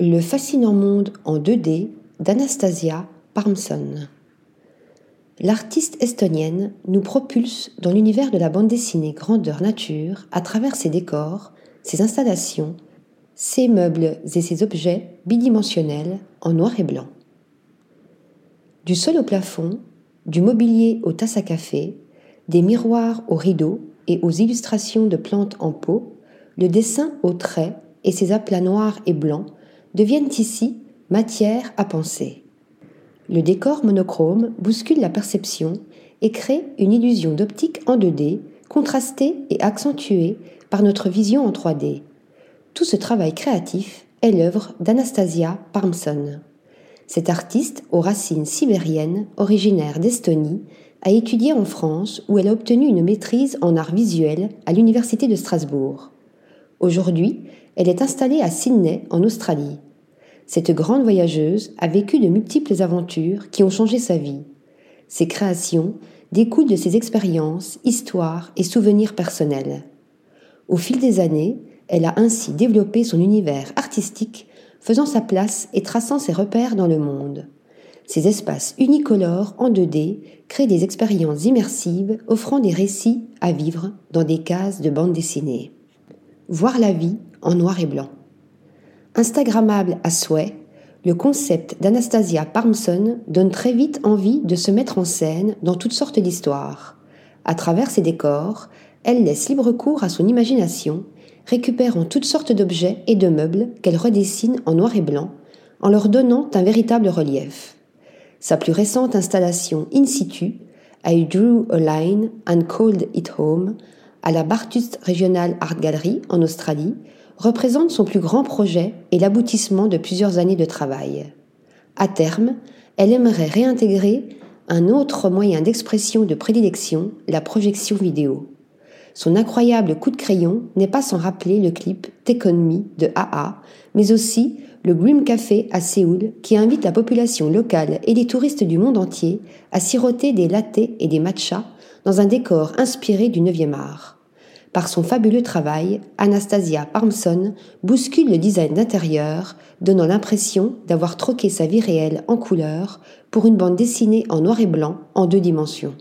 Le fascinant monde en 2D d'Anastasia Parmson. L'artiste estonienne nous propulse dans l'univers de la bande dessinée grandeur nature à travers ses décors, ses installations, ses meubles et ses objets bidimensionnels en noir et blanc. Du sol au plafond, du mobilier aux tasses à café, des miroirs aux rideaux et aux illustrations de plantes en pot, le dessin aux traits et ses aplats noirs et blancs deviennent ici matière à penser. Le décor monochrome bouscule la perception et crée une illusion d'optique en 2D, contrastée et accentuée par notre vision en 3D. Tout ce travail créatif est l'œuvre d'Anastasia Parmson. Cet artiste, aux racines sibériennes, originaire d'Estonie, a étudié en France où elle a obtenu une maîtrise en art visuel à l'Université de Strasbourg. Aujourd'hui, elle est installée à Sydney, en Australie. Cette grande voyageuse a vécu de multiples aventures qui ont changé sa vie. Ses créations découlent de ses expériences, histoires et souvenirs personnels. Au fil des années, elle a ainsi développé son univers artistique faisant sa place et traçant ses repères dans le monde. Ces espaces unicolores en 2D créent des expériences immersives offrant des récits à vivre dans des cases de bande dessinée. Voir la vie en noir et blanc. Instagrammable à souhait, le concept d'Anastasia Parmson donne très vite envie de se mettre en scène dans toutes sortes d'histoires. À travers ses décors, elle laisse libre cours à son imagination récupérant toutes sortes d'objets et de meubles qu'elle redessine en noir et blanc, en leur donnant un véritable relief. Sa plus récente installation in situ, I Drew a Line and Called It Home, à la Barthurst Regional Art Gallery en Australie, représente son plus grand projet et l'aboutissement de plusieurs années de travail. À terme, elle aimerait réintégrer un autre moyen d'expression de prédilection, la projection vidéo. Son incroyable coup de crayon n'est pas sans rappeler le clip Take Me de AA, mais aussi le Grim Café à Séoul qui invite la population locale et les touristes du monde entier à siroter des lattés et des matchas dans un décor inspiré du 9e art. Par son fabuleux travail, Anastasia Parmson bouscule le design d'intérieur, donnant l'impression d'avoir troqué sa vie réelle en couleur pour une bande dessinée en noir et blanc en deux dimensions.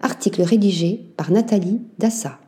Article rédigé par Nathalie Dassa.